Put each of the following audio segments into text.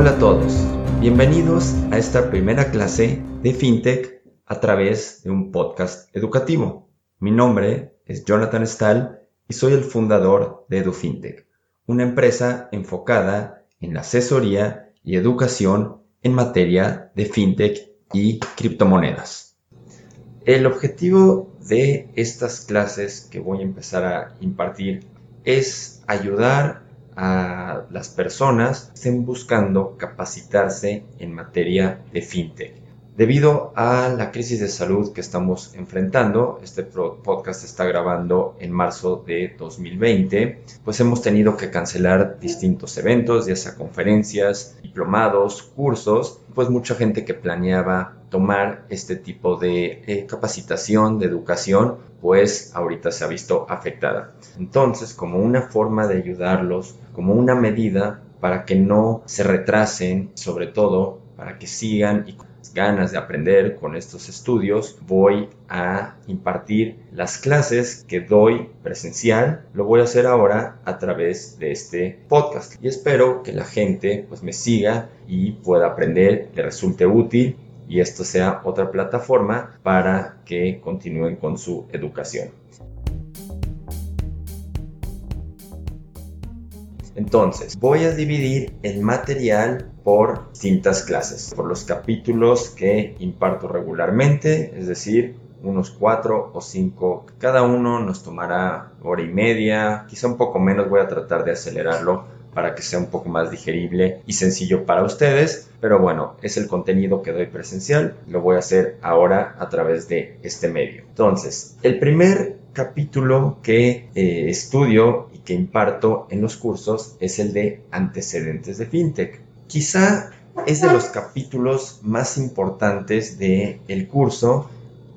Hola a todos, bienvenidos a esta primera clase de FinTech a través de un podcast educativo. Mi nombre es Jonathan Stahl y soy el fundador de EduFintech, una empresa enfocada en la asesoría y educación en materia de FinTech y criptomonedas. El objetivo de estas clases que voy a empezar a impartir es ayudar a las personas estén buscando capacitarse en materia de fintech. Debido a la crisis de salud que estamos enfrentando, este podcast está grabando en marzo de 2020, pues hemos tenido que cancelar distintos eventos, ya sea conferencias, diplomados, cursos, pues mucha gente que planeaba tomar este tipo de eh, capacitación, de educación, pues ahorita se ha visto afectada. Entonces, como una forma de ayudarlos, como una medida para que no se retrasen, sobre todo para que sigan y ganas de aprender con estos estudios, voy a impartir las clases que doy presencial. Lo voy a hacer ahora a través de este podcast. Y espero que la gente pues me siga y pueda aprender, le resulte útil y esto sea otra plataforma para que continúen con su educación. Entonces, voy a dividir el material por distintas clases, por los capítulos que imparto regularmente, es decir, unos cuatro o cinco. Cada uno nos tomará hora y media, quizá un poco menos, voy a tratar de acelerarlo para que sea un poco más digerible y sencillo para ustedes. Pero bueno, es el contenido que doy presencial, lo voy a hacer ahora a través de este medio. Entonces, el primer capítulo que eh, estudio y que imparto en los cursos es el de antecedentes de FinTech. Quizá es de los capítulos más importantes del el curso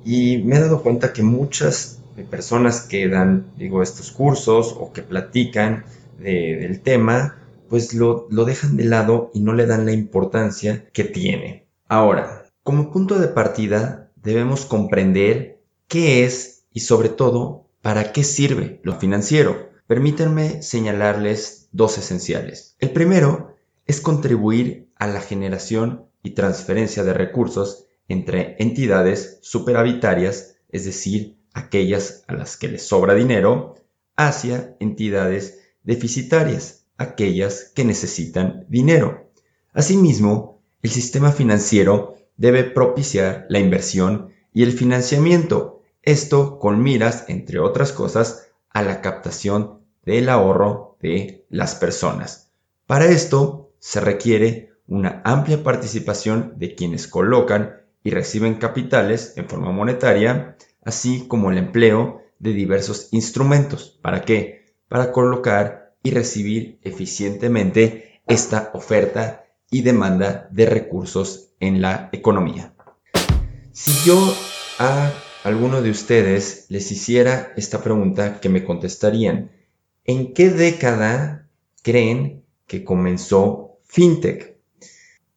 y me he dado cuenta que muchas personas que dan, digo, estos cursos o que platican del tema, pues lo, lo dejan de lado y no le dan la importancia que tiene. Ahora, como punto de partida, debemos comprender qué es y sobre todo para qué sirve lo financiero. Permítanme señalarles dos esenciales. El primero es contribuir a la generación y transferencia de recursos entre entidades superavitarias, es decir, aquellas a las que les sobra dinero, hacia entidades deficitarias, aquellas que necesitan dinero. Asimismo, el sistema financiero debe propiciar la inversión y el financiamiento, esto con miras, entre otras cosas, a la captación del ahorro de las personas. Para esto se requiere una amplia participación de quienes colocan y reciben capitales en forma monetaria, así como el empleo de diversos instrumentos. ¿Para qué? Para colocar y recibir eficientemente esta oferta y demanda de recursos en la economía. Si yo a alguno de ustedes les hiciera esta pregunta, que me contestarían, ¿en qué década creen que comenzó FinTech?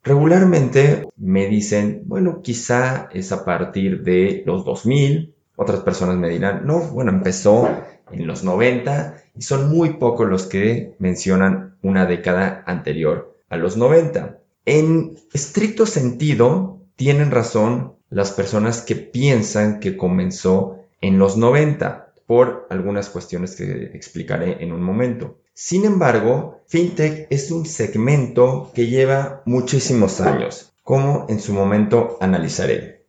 Regularmente me dicen, bueno, quizá es a partir de los 2000, otras personas me dirán, no, bueno, empezó en los 90 y son muy pocos los que mencionan una década anterior a los 90. En estricto sentido, tienen razón las personas que piensan que comenzó en los 90 por algunas cuestiones que explicaré en un momento. Sin embargo, FinTech es un segmento que lleva muchísimos años, como en su momento analizaré.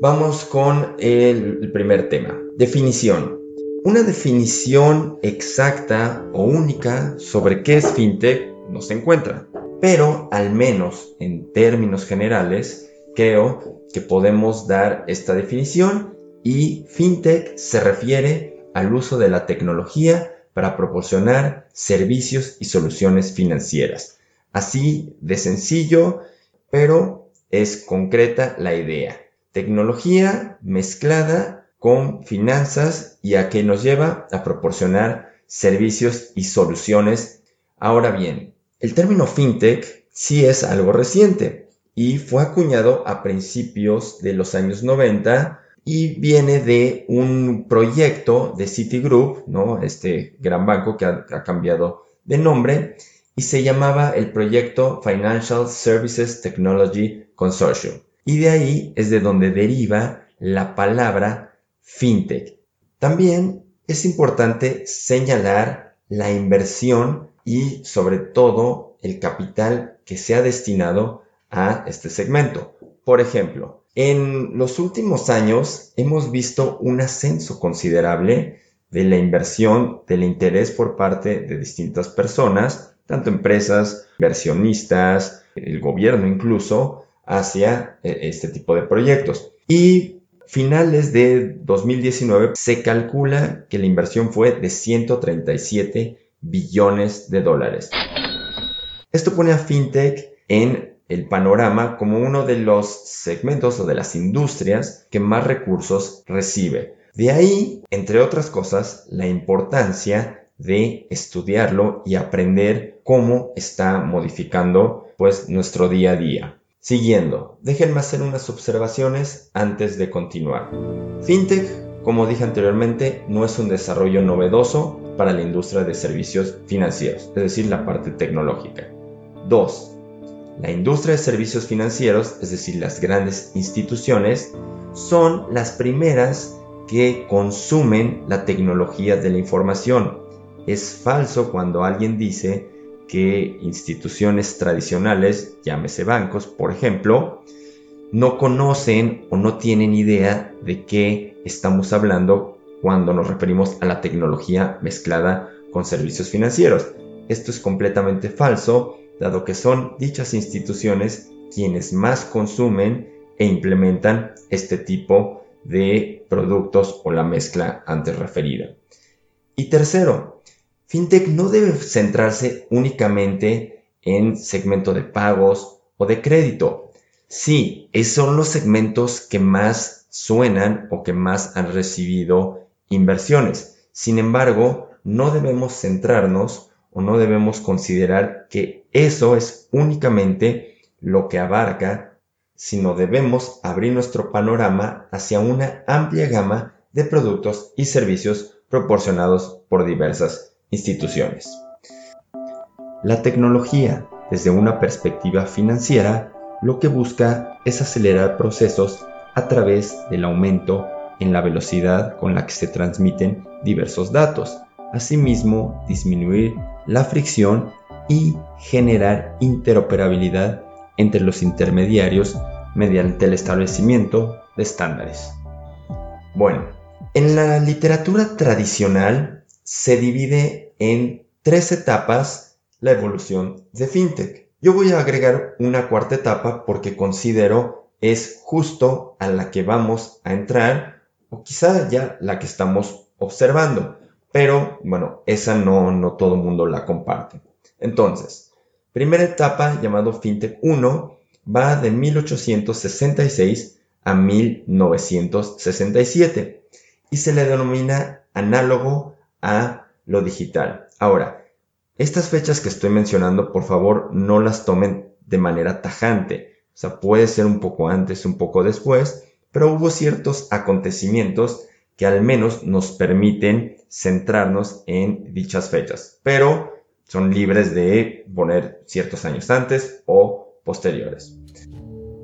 Vamos con el primer tema. Definición. Una definición exacta o única sobre qué es fintech no se encuentra, pero al menos en términos generales creo que podemos dar esta definición y fintech se refiere al uso de la tecnología para proporcionar servicios y soluciones financieras. Así de sencillo, pero es concreta la idea. Tecnología mezclada con finanzas y a que nos lleva a proporcionar servicios y soluciones. Ahora bien, el término fintech sí es algo reciente y fue acuñado a principios de los años 90 y viene de un proyecto de Citigroup, ¿no? Este gran banco que ha, ha cambiado de nombre y se llamaba el proyecto Financial Services Technology Consortium. Y de ahí es de donde deriva la palabra fintech. También es importante señalar la inversión y sobre todo el capital que se ha destinado a este segmento. Por ejemplo, en los últimos años hemos visto un ascenso considerable de la inversión, del interés por parte de distintas personas, tanto empresas, inversionistas, el gobierno incluso, hacia eh, este tipo de proyectos. Y finales de 2019 se calcula que la inversión fue de 137 billones de dólares. Esto pone a FinTech en el panorama como uno de los segmentos o de las industrias que más recursos recibe. De ahí, entre otras cosas, la importancia de estudiarlo y aprender cómo está modificando pues nuestro día a día. Siguiendo, déjenme hacer unas observaciones antes de continuar. FinTech, como dije anteriormente, no es un desarrollo novedoso para la industria de servicios financieros, es decir, la parte tecnológica. 2. La industria de servicios financieros, es decir, las grandes instituciones, son las primeras que consumen la tecnología de la información. Es falso cuando alguien dice que instituciones tradicionales, llámese bancos, por ejemplo, no conocen o no tienen idea de qué estamos hablando cuando nos referimos a la tecnología mezclada con servicios financieros. Esto es completamente falso dado que son dichas instituciones quienes más consumen e implementan este tipo de productos o la mezcla antes referida. Y tercero, FinTech no debe centrarse únicamente en segmento de pagos o de crédito. Sí, esos son los segmentos que más suenan o que más han recibido inversiones. Sin embargo, no debemos centrarnos o no debemos considerar que eso es únicamente lo que abarca, sino debemos abrir nuestro panorama hacia una amplia gama de productos y servicios proporcionados por diversas instituciones. La tecnología, desde una perspectiva financiera, lo que busca es acelerar procesos a través del aumento en la velocidad con la que se transmiten diversos datos, asimismo disminuir la fricción y generar interoperabilidad entre los intermediarios mediante el establecimiento de estándares. Bueno, en la literatura tradicional se divide en tres etapas la evolución de FinTech. Yo voy a agregar una cuarta etapa porque considero es justo a la que vamos a entrar o quizá ya la que estamos observando. Pero bueno, esa no, no todo el mundo la comparte. Entonces, primera etapa llamado FinTech 1 va de 1866 a 1967 y se le denomina análogo a lo digital. Ahora, estas fechas que estoy mencionando, por favor, no las tomen de manera tajante. O sea, puede ser un poco antes, un poco después, pero hubo ciertos acontecimientos que al menos nos permiten centrarnos en dichas fechas, pero son libres de poner ciertos años antes o posteriores.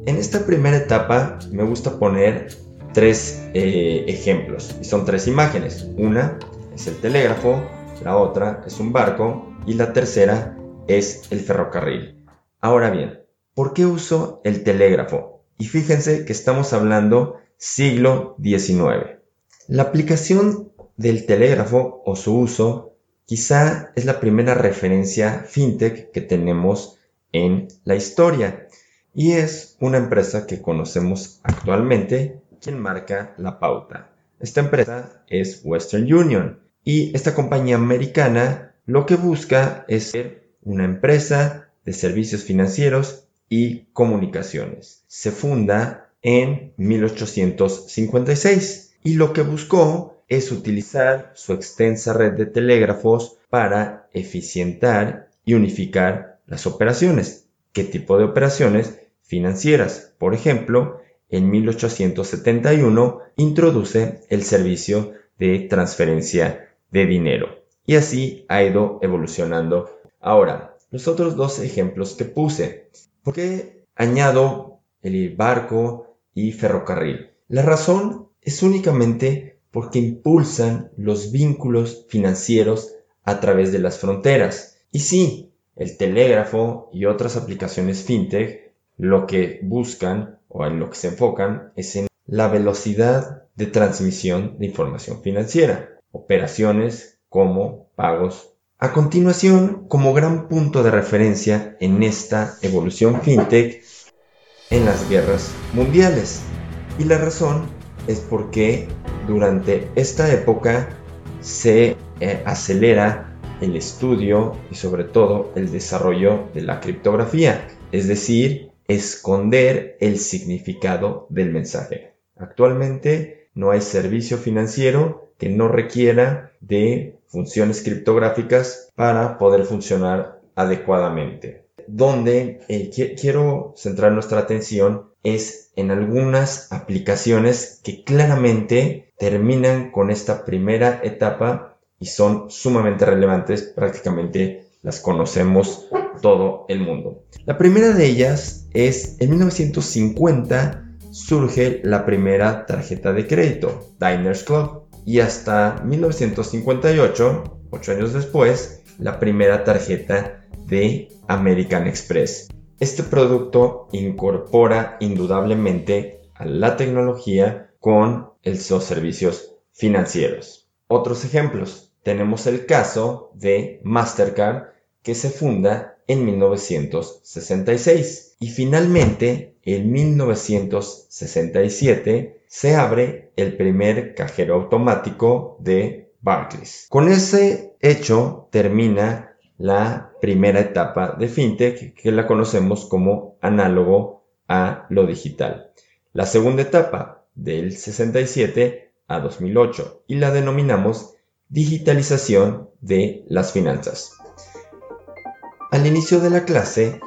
En esta primera etapa me gusta poner tres eh, ejemplos y son tres imágenes. Una es el telégrafo, la otra es un barco y la tercera es el ferrocarril. Ahora bien, ¿por qué uso el telégrafo? Y fíjense que estamos hablando siglo XIX. La aplicación del telégrafo o su uso quizá es la primera referencia fintech que tenemos en la historia y es una empresa que conocemos actualmente quien marca la pauta. Esta empresa es Western Union y esta compañía americana lo que busca es ser una empresa de servicios financieros y comunicaciones. Se funda en 1856 y lo que buscó es utilizar su extensa red de telégrafos para eficientar y unificar las operaciones. ¿Qué tipo de operaciones? Financieras. Por ejemplo, en 1871 introduce el servicio de transferencia de dinero y así ha ido evolucionando. Ahora, los otros dos ejemplos que puse. ¿Por qué añado el barco y ferrocarril? La razón es únicamente porque impulsan los vínculos financieros a través de las fronteras. Y sí, el telégrafo y otras aplicaciones fintech lo que buscan o en lo que se enfocan es en la velocidad de transmisión de información financiera, operaciones como pagos. A continuación, como gran punto de referencia en esta evolución fintech en las guerras mundiales. Y la razón es porque durante esta época se eh, acelera el estudio y sobre todo el desarrollo de la criptografía, es decir, esconder el significado del mensaje. Actualmente no hay servicio financiero que no requiera de funciones criptográficas para poder funcionar adecuadamente. Donde eh, quiero centrar nuestra atención es en algunas aplicaciones que claramente terminan con esta primera etapa y son sumamente relevantes, prácticamente las conocemos todo el mundo. La primera de ellas es en 1950 surge la primera tarjeta de crédito, Diners Club, y hasta 1958, ocho años después, la primera tarjeta de American Express. Este producto incorpora indudablemente a la tecnología con los servicios financieros. Otros ejemplos. Tenemos el caso de Mastercard que se funda en 1966 y finalmente en 1967 se abre el primer cajero automático de Barclays. Con ese hecho termina la primera etapa de FinTech que la conocemos como análogo a lo digital. La segunda etapa del 67 a 2008 y la denominamos digitalización de las finanzas. Al inicio de la clase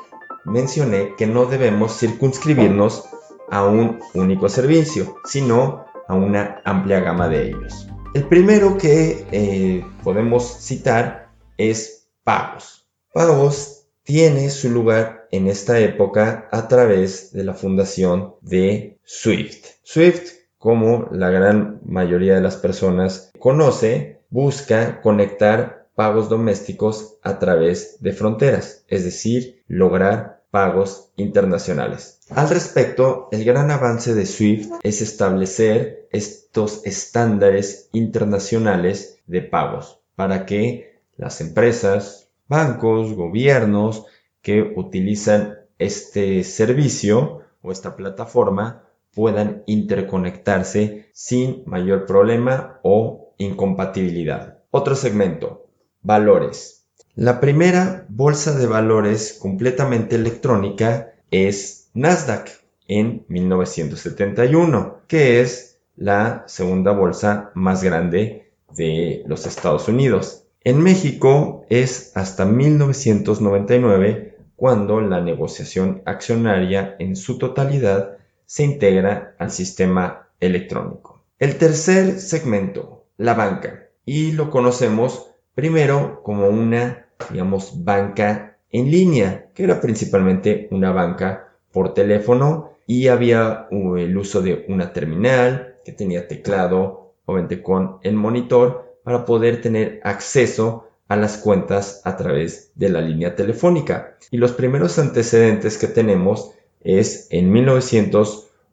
mencioné que no debemos circunscribirnos a un único servicio, sino a una amplia gama de ellos. El primero que eh, podemos citar es pagos. Pagos tiene su lugar en esta época a través de la fundación de Swift. Swift, como la gran mayoría de las personas conoce, busca conectar pagos domésticos a través de fronteras, es decir, lograr pagos internacionales. Al respecto, el gran avance de SWIFT es establecer estos estándares internacionales de pagos para que las empresas, bancos, gobiernos que utilizan este servicio o esta plataforma puedan interconectarse sin mayor problema o incompatibilidad. Otro segmento, valores. La primera bolsa de valores completamente electrónica es Nasdaq en 1971, que es la segunda bolsa más grande de los Estados Unidos. En México es hasta 1999 cuando la negociación accionaria en su totalidad se integra al sistema electrónico. El tercer segmento, la banca, y lo conocemos primero como una digamos, banca en línea, que era principalmente una banca por teléfono y había uh, el uso de una terminal que tenía teclado, obviamente con el monitor, para poder tener acceso a las cuentas a través de la línea telefónica. Y los primeros antecedentes que tenemos es en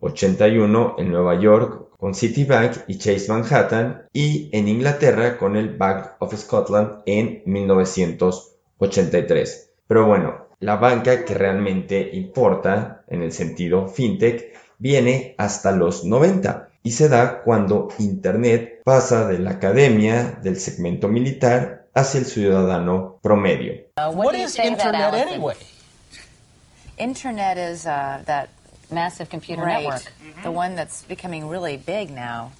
1981 en Nueva York con Citibank y Chase Manhattan y en Inglaterra con el Bank of Scotland en 1983. Pero bueno, la banca que realmente importa en el sentido fintech viene hasta los 90 y se da cuando Internet pasa de la academia del segmento militar hacia el ciudadano promedio. Uh, what is Internet anyway? Internet is uh, that massive computer network, the one that's becoming really big now.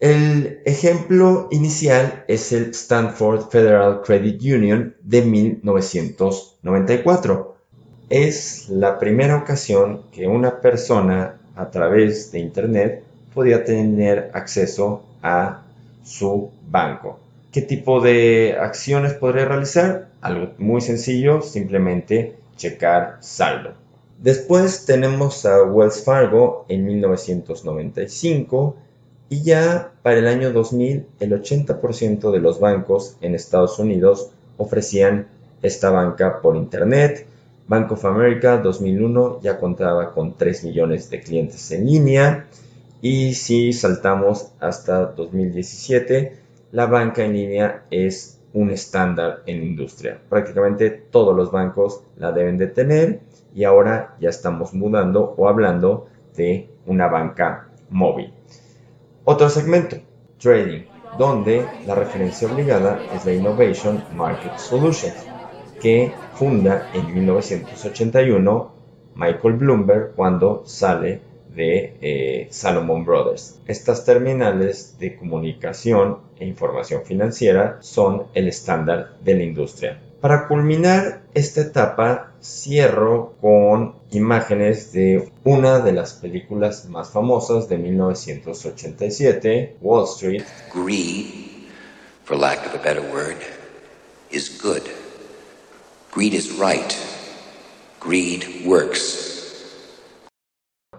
El ejemplo inicial es el Stanford Federal Credit Union de 1994. Es la primera ocasión que una persona a través de Internet podía tener acceso a su banco. ¿Qué tipo de acciones podría realizar? Algo muy sencillo, simplemente checar saldo. Después tenemos a Wells Fargo en 1995 y ya para el año 2000 el 80% de los bancos en Estados Unidos ofrecían esta banca por internet. Bank of America 2001 ya contaba con 3 millones de clientes en línea y si saltamos hasta 2017 la banca en línea es un estándar en la industria. Prácticamente todos los bancos la deben de tener y ahora ya estamos mudando o hablando de una banca móvil. Otro segmento, trading, donde la referencia obligada es la Innovation Market Solutions, que funda en 1981 Michael Bloomberg cuando sale de eh, Salomon Brothers. Estas terminales de comunicación e información financiera son el estándar de la industria. Para culminar esta etapa, cierro con imágenes de una de las películas más famosas de 1987, Wall Street. Greed, for lack of a better word, is good. Greed is right. Greed works.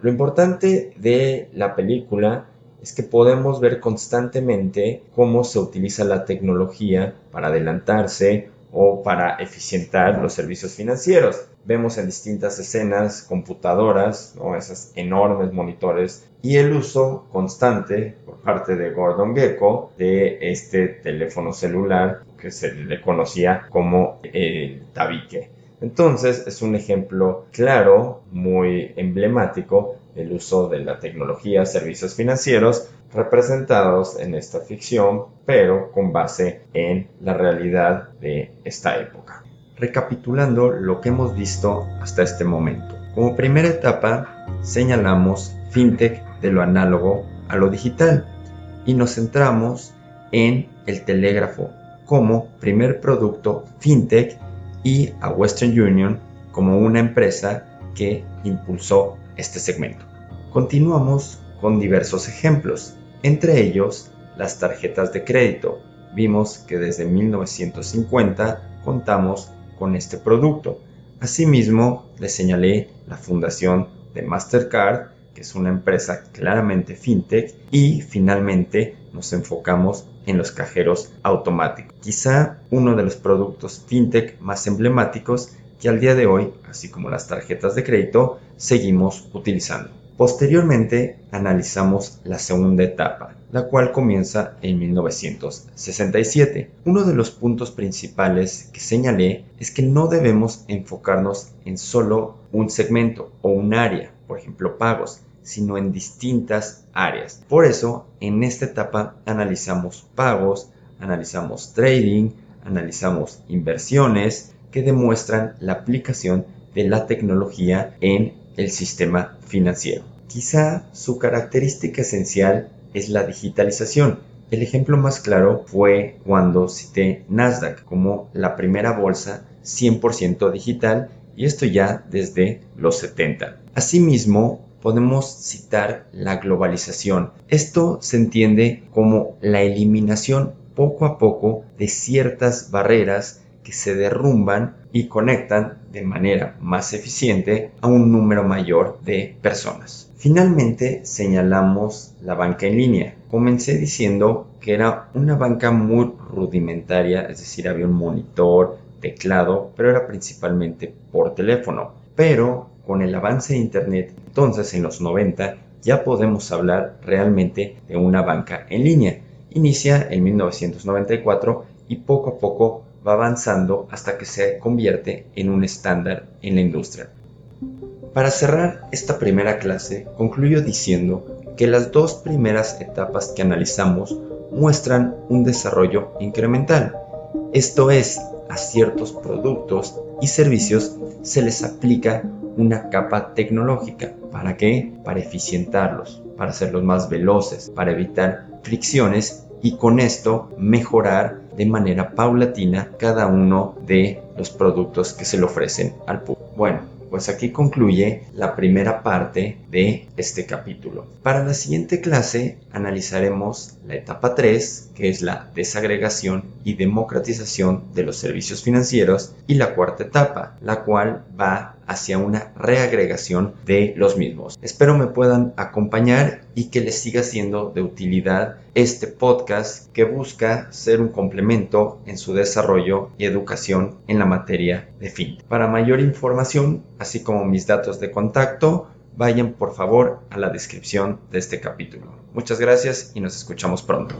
Lo importante de la película es que podemos ver constantemente cómo se utiliza la tecnología para adelantarse o para eficientar los servicios financieros. Vemos en distintas escenas computadoras, esos enormes monitores y el uso constante por parte de Gordon Gecko de este teléfono celular que se le conocía como el tabique. Entonces es un ejemplo claro, muy emblemático del uso de la tecnología, servicios financieros representados en esta ficción, pero con base en la realidad de esta época. Recapitulando lo que hemos visto hasta este momento. Como primera etapa, señalamos fintech de lo análogo a lo digital y nos centramos en el telégrafo como primer producto fintech y a Western Union como una empresa que impulsó este segmento. Continuamos con diversos ejemplos entre ellos las tarjetas de crédito. Vimos que desde 1950 contamos con este producto. Asimismo, les señalé la fundación de Mastercard, que es una empresa claramente fintech, y finalmente nos enfocamos en los cajeros automáticos. Quizá uno de los productos fintech más emblemáticos que al día de hoy, así como las tarjetas de crédito, seguimos utilizando. Posteriormente analizamos la segunda etapa, la cual comienza en 1967. Uno de los puntos principales que señalé es que no debemos enfocarnos en solo un segmento o un área, por ejemplo pagos, sino en distintas áreas. Por eso, en esta etapa analizamos pagos, analizamos trading, analizamos inversiones que demuestran la aplicación de la tecnología en el sistema financiero. Quizá su característica esencial es la digitalización. El ejemplo más claro fue cuando cité Nasdaq como la primera bolsa 100% digital y esto ya desde los 70. Asimismo, podemos citar la globalización. Esto se entiende como la eliminación poco a poco de ciertas barreras que se derrumban y conectan de manera más eficiente a un número mayor de personas. Finalmente señalamos la banca en línea. Comencé diciendo que era una banca muy rudimentaria, es decir, había un monitor, teclado, pero era principalmente por teléfono. Pero con el avance de Internet, entonces en los 90 ya podemos hablar realmente de una banca en línea. Inicia en 1994 y poco a poco va avanzando hasta que se convierte en un estándar en la industria. Para cerrar esta primera clase, concluyo diciendo que las dos primeras etapas que analizamos muestran un desarrollo incremental. Esto es, a ciertos productos y servicios se les aplica una capa tecnológica. ¿Para qué? Para eficientarlos, para hacerlos más veloces, para evitar fricciones y con esto mejorar de manera paulatina cada uno de los productos que se le ofrecen al público. Bueno, pues aquí concluye la primera parte de este capítulo. Para la siguiente clase analizaremos la etapa 3, que es la desagregación y democratización de los servicios financieros, y la cuarta etapa, la cual va hacia una reagregación de los mismos. Espero me puedan acompañar y que les siga siendo de utilidad este podcast que busca ser un complemento en su desarrollo y educación en la materia de fin. Para mayor información, así como mis datos de contacto, vayan por favor a la descripción de este capítulo. Muchas gracias y nos escuchamos pronto.